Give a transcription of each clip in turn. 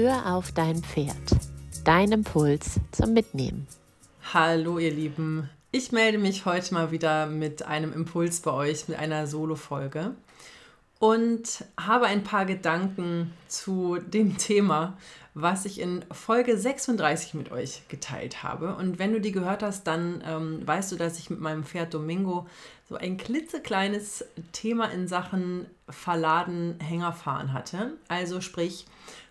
Hör auf dein Pferd. Dein Impuls zum Mitnehmen. Hallo ihr Lieben. Ich melde mich heute mal wieder mit einem Impuls bei euch, mit einer Solo-Folge und habe ein paar Gedanken zu dem Thema, was ich in Folge 36 mit euch geteilt habe. Und wenn du die gehört hast, dann ähm, weißt du, dass ich mit meinem Pferd Domingo so ein klitzekleines Thema in Sachen Verladen Hängerfahren hatte. Also sprich,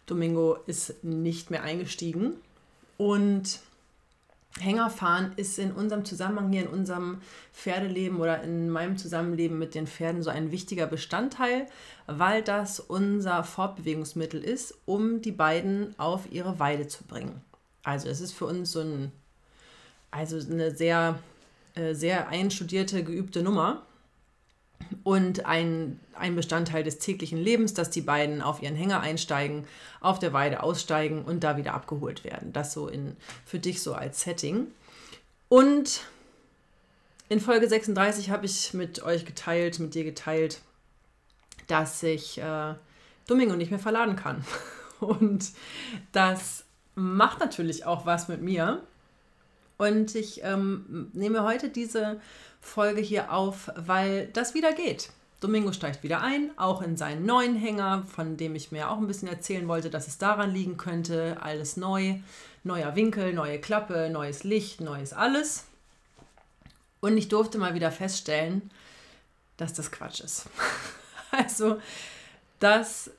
Domingo ist nicht mehr eingestiegen und Hängerfahren ist in unserem Zusammenhang hier, in unserem Pferdeleben oder in meinem Zusammenleben mit den Pferden so ein wichtiger Bestandteil, weil das unser Fortbewegungsmittel ist, um die beiden auf ihre Weide zu bringen. Also es ist für uns so ein, also eine sehr, äh, sehr einstudierte, geübte Nummer und ein, ein Bestandteil des täglichen Lebens, dass die beiden auf ihren Hänger einsteigen, auf der Weide aussteigen und da wieder abgeholt werden. Das so in, für dich so als Setting. Und in Folge 36 habe ich mit euch geteilt, mit dir geteilt, dass ich äh, Domingo nicht mehr verladen kann. Und das macht natürlich auch was mit mir. Und ich ähm, nehme heute diese Folge hier auf, weil das wieder geht. Domingo steigt wieder ein, auch in seinen neuen Hänger, von dem ich mir auch ein bisschen erzählen wollte, dass es daran liegen könnte. Alles neu, neuer Winkel, neue Klappe, neues Licht, neues alles. Und ich durfte mal wieder feststellen, dass das Quatsch ist. also das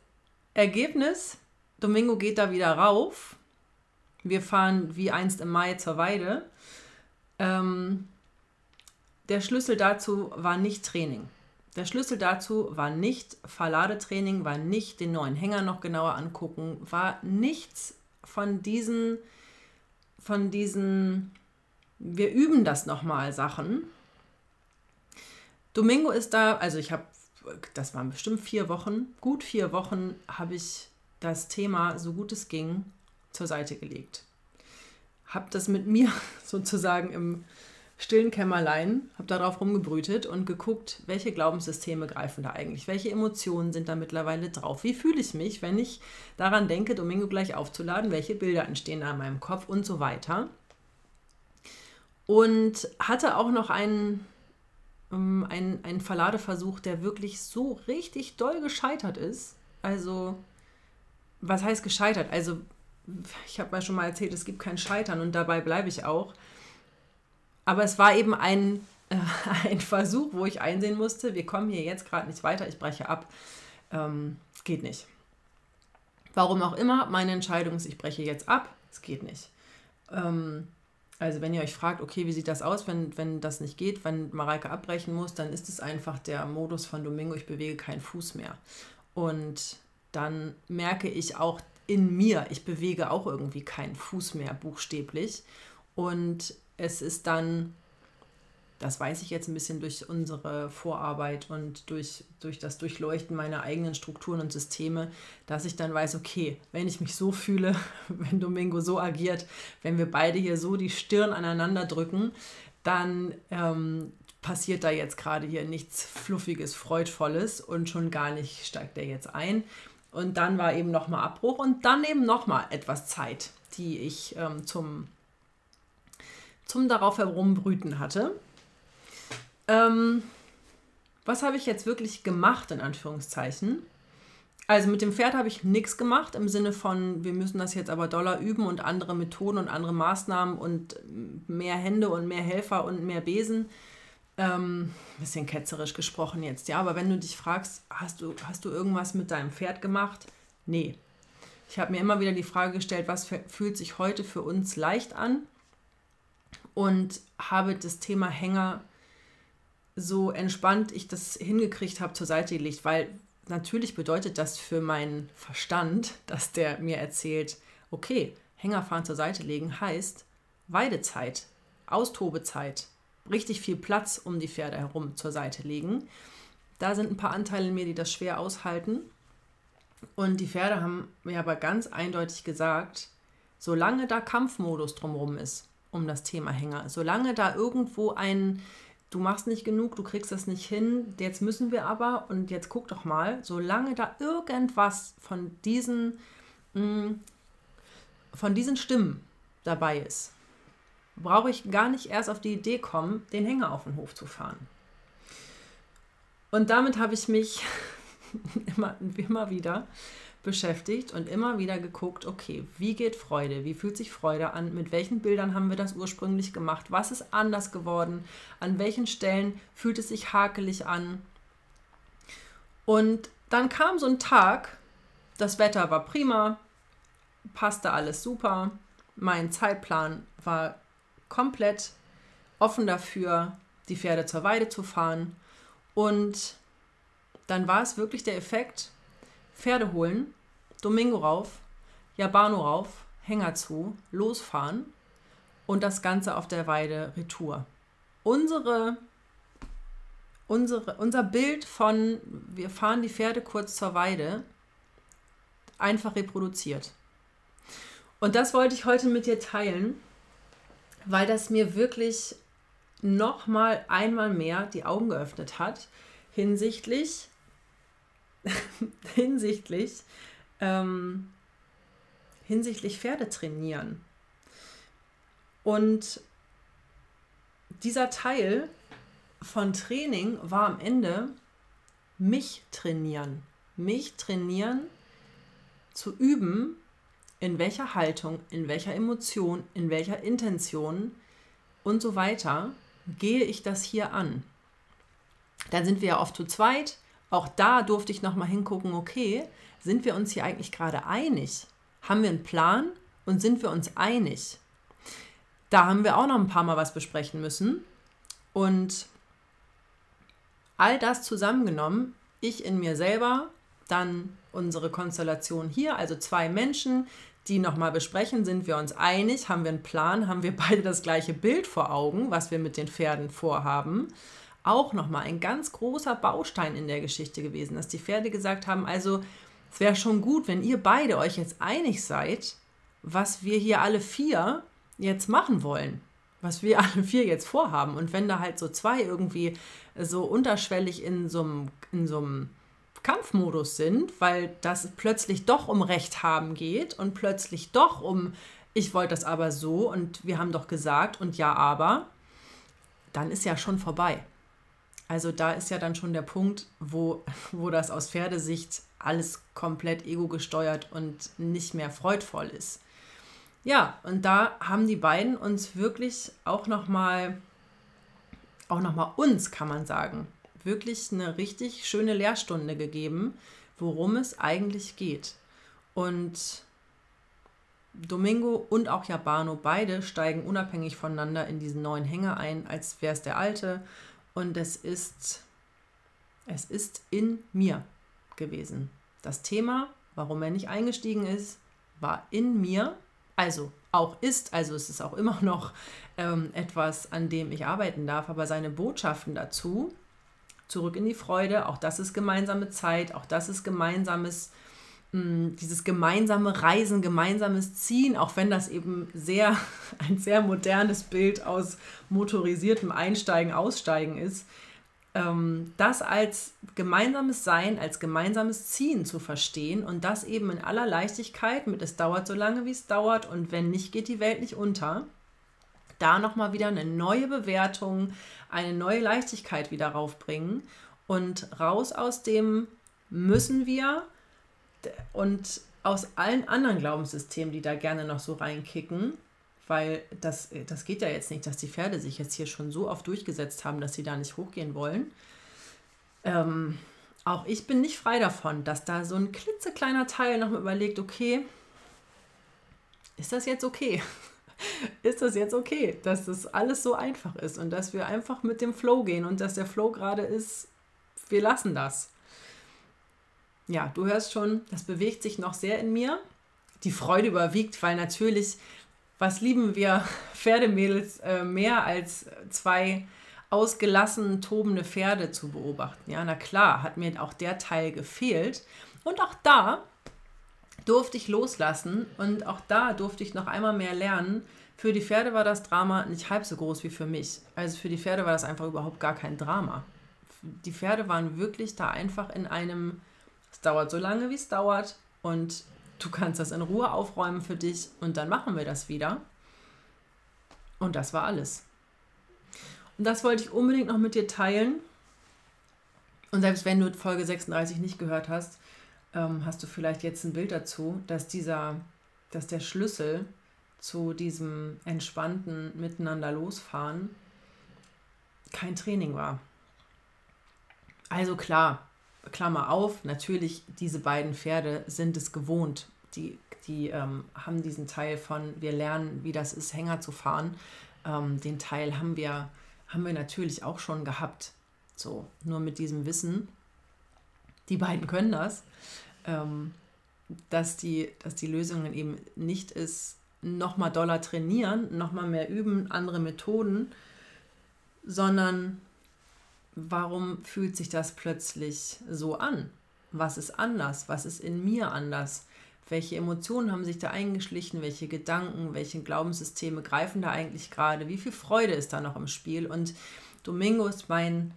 Ergebnis, Domingo geht da wieder rauf. Wir fahren wie einst im Mai zur Weide. Ähm, der Schlüssel dazu war nicht Training. Der Schlüssel dazu war nicht Verladetraining, war nicht den neuen Hänger noch genauer angucken, war nichts von diesen, von diesen, wir üben das nochmal Sachen. Domingo ist da, also ich habe, das waren bestimmt vier Wochen, gut vier Wochen habe ich das Thema, so gut es ging, zur Seite gelegt. Habe das mit mir sozusagen im stillen Kämmerlein, habe darauf rumgebrütet und geguckt, welche Glaubenssysteme greifen da eigentlich, welche Emotionen sind da mittlerweile drauf, wie fühle ich mich, wenn ich daran denke, Domingo gleich aufzuladen, welche Bilder entstehen da in meinem Kopf und so weiter. Und hatte auch noch einen, ähm, einen, einen Verladeversuch, der wirklich so richtig doll gescheitert ist. Also, was heißt gescheitert? Also, ich habe mal schon mal erzählt, es gibt kein Scheitern und dabei bleibe ich auch. Aber es war eben ein, äh, ein Versuch, wo ich einsehen musste, wir kommen hier jetzt gerade nicht weiter, ich breche ab. Ähm, geht nicht. Warum auch immer, meine Entscheidung ist, ich breche jetzt ab, es geht nicht. Ähm, also wenn ihr euch fragt, okay, wie sieht das aus, wenn, wenn das nicht geht, wenn Mareike abbrechen muss, dann ist es einfach der Modus von Domingo, ich bewege keinen Fuß mehr. Und dann merke ich auch in mir, ich bewege auch irgendwie keinen Fuß mehr buchstäblich. Und es ist dann, das weiß ich jetzt ein bisschen durch unsere Vorarbeit und durch, durch das Durchleuchten meiner eigenen Strukturen und Systeme, dass ich dann weiß, okay, wenn ich mich so fühle, wenn Domingo so agiert, wenn wir beide hier so die Stirn aneinander drücken, dann ähm, passiert da jetzt gerade hier nichts Fluffiges, Freudvolles und schon gar nicht steigt er jetzt ein. Und dann war eben nochmal Abbruch und dann eben nochmal etwas Zeit, die ich ähm, zum zum darauf herumbrüten hatte. Ähm, was habe ich jetzt wirklich gemacht, in Anführungszeichen? Also mit dem Pferd habe ich nichts gemacht im Sinne von, wir müssen das jetzt aber doller üben und andere Methoden und andere Maßnahmen und mehr Hände und mehr Helfer und mehr Besen. Ähm, bisschen ketzerisch gesprochen jetzt, ja, aber wenn du dich fragst, hast du, hast du irgendwas mit deinem Pferd gemacht? Nee. Ich habe mir immer wieder die Frage gestellt, was fühlt sich heute für uns leicht an und habe das Thema Hänger so entspannt ich das hingekriegt habe zur Seite gelegt, weil natürlich bedeutet das für meinen Verstand, dass der mir erzählt, okay, Hängerfahren zur Seite legen heißt Weidezeit, Austobezeit, richtig viel Platz um die Pferde herum zur Seite legen. Da sind ein paar Anteile in mir, die das schwer aushalten. Und die Pferde haben mir aber ganz eindeutig gesagt, solange da Kampfmodus drumherum ist, um das Thema Hänger. Solange da irgendwo ein, du machst nicht genug, du kriegst das nicht hin, jetzt müssen wir aber, und jetzt guck doch mal, solange da irgendwas von diesen mh, hm, von diesen Stimmen dabei ist, brauche ich gar nicht erst auf die Idee kommen, den Hänger auf den Hof zu fahren. Und damit habe ich mich immer, immer wieder beschäftigt und immer wieder geguckt, okay, wie geht Freude? Wie fühlt sich Freude an? Mit welchen Bildern haben wir das ursprünglich gemacht? Was ist anders geworden? An welchen Stellen fühlt es sich hakelig an? Und dann kam so ein Tag, das Wetter war prima, passte alles super, mein Zeitplan war komplett offen dafür, die Pferde zur Weide zu fahren. Und dann war es wirklich der Effekt, Pferde holen, Domingo rauf, Jabano rauf, Hänger zu, losfahren und das Ganze auf der Weide retour. Unsere, unsere, unser Bild von, wir fahren die Pferde kurz zur Weide, einfach reproduziert. Und das wollte ich heute mit dir teilen, weil das mir wirklich noch mal einmal mehr die Augen geöffnet hat hinsichtlich hinsichtlich ähm, hinsichtlich Pferde trainieren. Und dieser Teil von Training war am Ende mich trainieren. Mich trainieren zu üben, in welcher Haltung, in welcher Emotion, in welcher Intention und so weiter gehe ich das hier an. Dann sind wir ja oft zu zweit. Auch da durfte ich nochmal hingucken, okay, sind wir uns hier eigentlich gerade einig? Haben wir einen Plan und sind wir uns einig? Da haben wir auch noch ein paar Mal was besprechen müssen. Und all das zusammengenommen, ich in mir selber, dann unsere Konstellation hier, also zwei Menschen, die nochmal besprechen, sind wir uns einig, haben wir einen Plan, haben wir beide das gleiche Bild vor Augen, was wir mit den Pferden vorhaben. Auch nochmal ein ganz großer Baustein in der Geschichte gewesen, dass die Pferde gesagt haben, also es wäre schon gut, wenn ihr beide euch jetzt einig seid, was wir hier alle vier jetzt machen wollen, was wir alle vier jetzt vorhaben. Und wenn da halt so zwei irgendwie so unterschwellig in so einem, Kampfmodus sind, weil das plötzlich doch um Recht haben geht und plötzlich doch um, ich wollte das aber so und wir haben doch gesagt und ja, aber, dann ist ja schon vorbei. Also da ist ja dann schon der Punkt, wo, wo das aus Pferdesicht alles komplett ego gesteuert und nicht mehr freudvoll ist. Ja, und da haben die beiden uns wirklich auch nochmal, auch nochmal uns, kann man sagen, wirklich eine richtig schöne Lehrstunde gegeben, worum es eigentlich geht. Und Domingo und auch Jabano, beide steigen unabhängig voneinander in diesen neuen Hänger ein, als wäre es der alte. Und es ist, es ist in mir gewesen. Das Thema, warum er nicht eingestiegen ist, war in mir, also auch ist, also es ist auch immer noch ähm, etwas, an dem ich arbeiten darf, aber seine Botschaften dazu, zurück in die Freude. Auch das ist gemeinsame Zeit, auch das ist gemeinsames, mm, dieses gemeinsame Reisen, gemeinsames Ziehen, auch wenn das eben sehr, ein sehr modernes Bild aus motorisiertem Einsteigen, Aussteigen ist. Ähm, das als gemeinsames Sein, als gemeinsames Ziehen zu verstehen und das eben in aller Leichtigkeit mit es dauert so lange, wie es dauert und wenn nicht, geht die Welt nicht unter da nochmal wieder eine neue Bewertung, eine neue Leichtigkeit wieder raufbringen und raus aus dem müssen wir und aus allen anderen Glaubenssystemen, die da gerne noch so reinkicken, weil das, das geht ja jetzt nicht, dass die Pferde sich jetzt hier schon so oft durchgesetzt haben, dass sie da nicht hochgehen wollen. Ähm, auch ich bin nicht frei davon, dass da so ein klitzekleiner Teil nochmal überlegt, okay, ist das jetzt okay? ist das jetzt okay, dass das alles so einfach ist und dass wir einfach mit dem Flow gehen und dass der Flow gerade ist, wir lassen das. Ja, du hörst schon, das bewegt sich noch sehr in mir. Die Freude überwiegt, weil natürlich, was lieben wir Pferdemädels äh, mehr als zwei ausgelassen tobende Pferde zu beobachten. Ja, na klar, hat mir auch der Teil gefehlt. Und auch da durfte ich loslassen und auch da durfte ich noch einmal mehr lernen. Für die Pferde war das Drama nicht halb so groß wie für mich. Also für die Pferde war das einfach überhaupt gar kein Drama. Die Pferde waren wirklich da einfach in einem, es dauert so lange, wie es dauert und Du kannst das in Ruhe aufräumen für dich und dann machen wir das wieder. Und das war alles. Und das wollte ich unbedingt noch mit dir teilen. Und selbst wenn du Folge 36 nicht gehört hast, ähm, hast du vielleicht jetzt ein Bild dazu, dass dieser, dass der Schlüssel zu diesem entspannten Miteinander losfahren kein Training war. Also klar, Klammer auf, natürlich, diese beiden Pferde sind es gewohnt. Die, die ähm, haben diesen Teil von, wir lernen, wie das ist, Hänger zu fahren. Ähm, den Teil haben wir, haben wir natürlich auch schon gehabt. So, nur mit diesem Wissen, die beiden können das, ähm, dass, die, dass die Lösung eben nicht ist, nochmal doller trainieren, nochmal mehr üben, andere Methoden, sondern warum fühlt sich das plötzlich so an? Was ist anders? Was ist in mir anders? Welche Emotionen haben sich da eingeschlichen? Welche Gedanken, welche Glaubenssysteme greifen da eigentlich gerade? Wie viel Freude ist da noch im Spiel? Und Domingo ist mein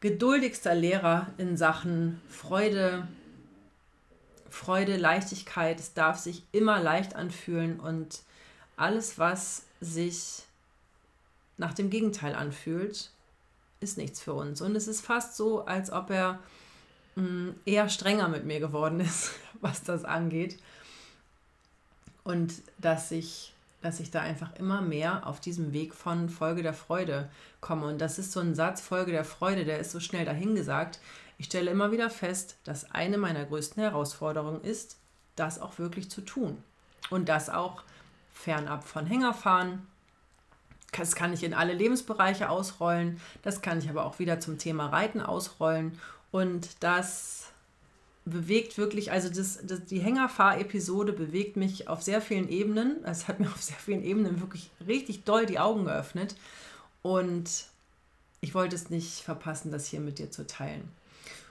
geduldigster Lehrer in Sachen Freude, Freude, Leichtigkeit. Es darf sich immer leicht anfühlen und alles, was sich nach dem Gegenteil anfühlt, ist nichts für uns. Und es ist fast so, als ob er mh, mm, eher strenger mit mir geworden ist, was das angeht. Und dass ich, dass ich da einfach immer mehr auf diesem Weg von Folge der Freude komme. Und das ist so ein Satz, Folge der Freude, der ist so schnell dahingesagt. Ich stelle immer wieder fest, dass eine meiner größten Herausforderungen ist, das auch wirklich zu tun. Und das auch fernab von Hängerfahren, das kann ich in alle Lebensbereiche ausrollen. Das kann ich aber auch wieder zum Thema Reiten ausrollen. Und das bewegt wirklich, also das, das, die Hängerfahr-Episode bewegt mich auf sehr vielen Ebenen. Es hat mir auf sehr vielen Ebenen wirklich richtig doll die Augen geöffnet. Und ich wollte es nicht verpassen, das hier mit dir zu teilen.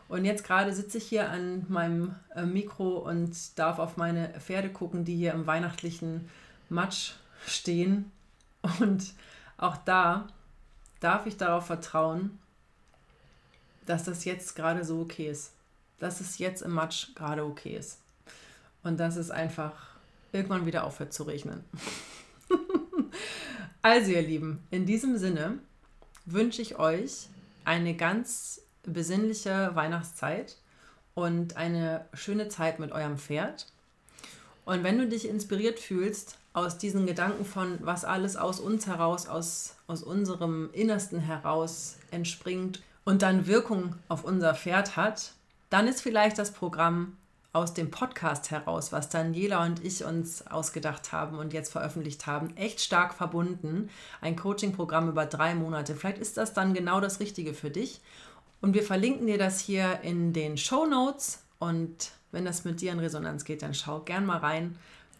Und jetzt gerade sitze ich hier an meinem äh, Mikro und darf auf meine Pferde gucken, die hier im weihnachtlichen Matsch stehen. Und auch da darf ich darauf vertrauen, dass das jetzt gerade so okay ist. Dass es jetzt im Matsch gerade okay ist. Und dass es einfach irgendwann wieder aufhört zu regnen. also ihr Lieben, in diesem Sinne wünsche ich euch eine ganz besinnliche Weihnachtszeit und eine schöne Zeit mit eurem Pferd. Und wenn du dich inspiriert fühlst, aus diesen Gedanken von, was alles aus uns heraus, aus, aus unserem Innersten heraus entspringt und dann Wirkung auf unser Pferd hat, dann ist vielleicht das Programm aus dem Podcast heraus, was Daniela und ich uns ausgedacht haben und jetzt veröffentlicht haben, echt stark verbunden. Ein Coaching-Programm über drei Monate. Vielleicht ist das dann genau das Richtige für dich. Und wir verlinken dir das hier in den Show Notes. Und wenn das mit dir in Resonanz geht, dann schau gern mal rein.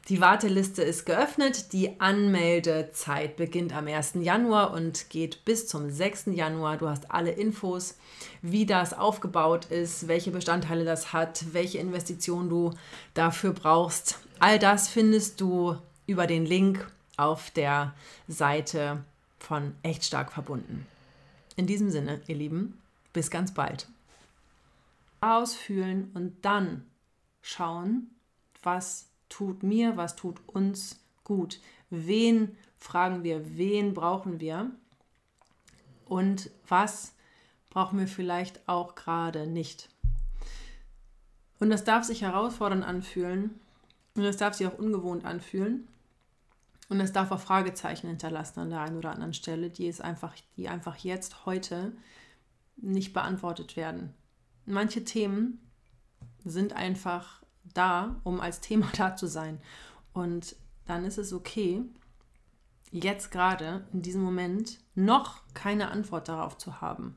Die Warteliste ist geöffnet. Die Anmeldezeit beginnt am 1. Januar und geht bis zum 6. Januar. Du hast alle Infos, wie das aufgebaut ist, welche Bestandteile das hat, welche Investitionen du dafür brauchst. All das findest du über den Link auf der Seite von Echt stark verbunden. In diesem Sinne, ihr Lieben, bis ganz bald. Ausfühlen und dann schauen, was tut mir, was tut uns gut. Wen fragen wir, wen brauchen wir und was brauchen wir vielleicht auch gerade nicht. Und das darf sich herausfordernd anfühlen und das darf sich auch ungewohnt anfühlen. Und es darf auch Fragezeichen hinterlassen an der einen oder anderen Stelle, die, es einfach, die einfach jetzt, heute nicht beantwortet werden. Manche Themen sind einfach da, um als Thema da zu sein. Und dann ist es okay, jetzt gerade in diesem Moment noch keine Antwort darauf zu haben.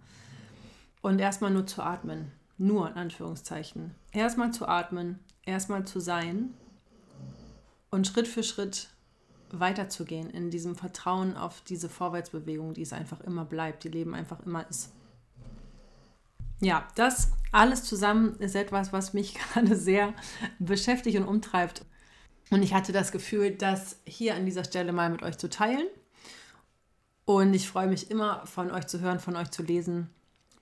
Und erstmal nur zu atmen. Nur in Anführungszeichen. Erstmal zu atmen, erstmal zu sein und Schritt für Schritt weiterzugehen in diesem Vertrauen auf diese Vorwärtsbewegung, die es einfach immer bleibt, die Leben einfach immer ist. Ja, das alles zusammen ist etwas, was mich gerade sehr beschäftigt und umtreibt. Und ich hatte das Gefühl, das hier an dieser Stelle mal mit euch zu teilen. Und ich freue mich immer, von euch zu hören, von euch zu lesen.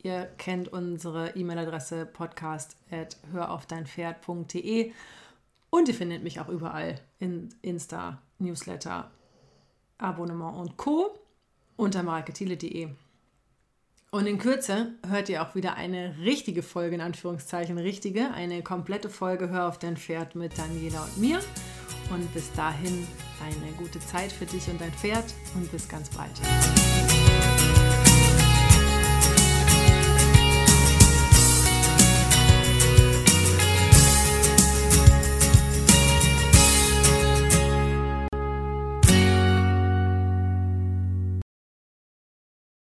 Ihr kennt unsere E-Mail-Adresse podcast.höraufdeinpferd.de. Und ihr findet mich auch überall in Insta, Newsletter, Abonnement und Co. unter marketile.de. Und in Kürze hört ihr auch wieder eine richtige Folge, in Anführungszeichen richtige, eine komplette Folge Hör auf dein Pferd mit Daniela und mir. Und bis dahin eine gute Zeit für dich und dein Pferd und bis ganz bald.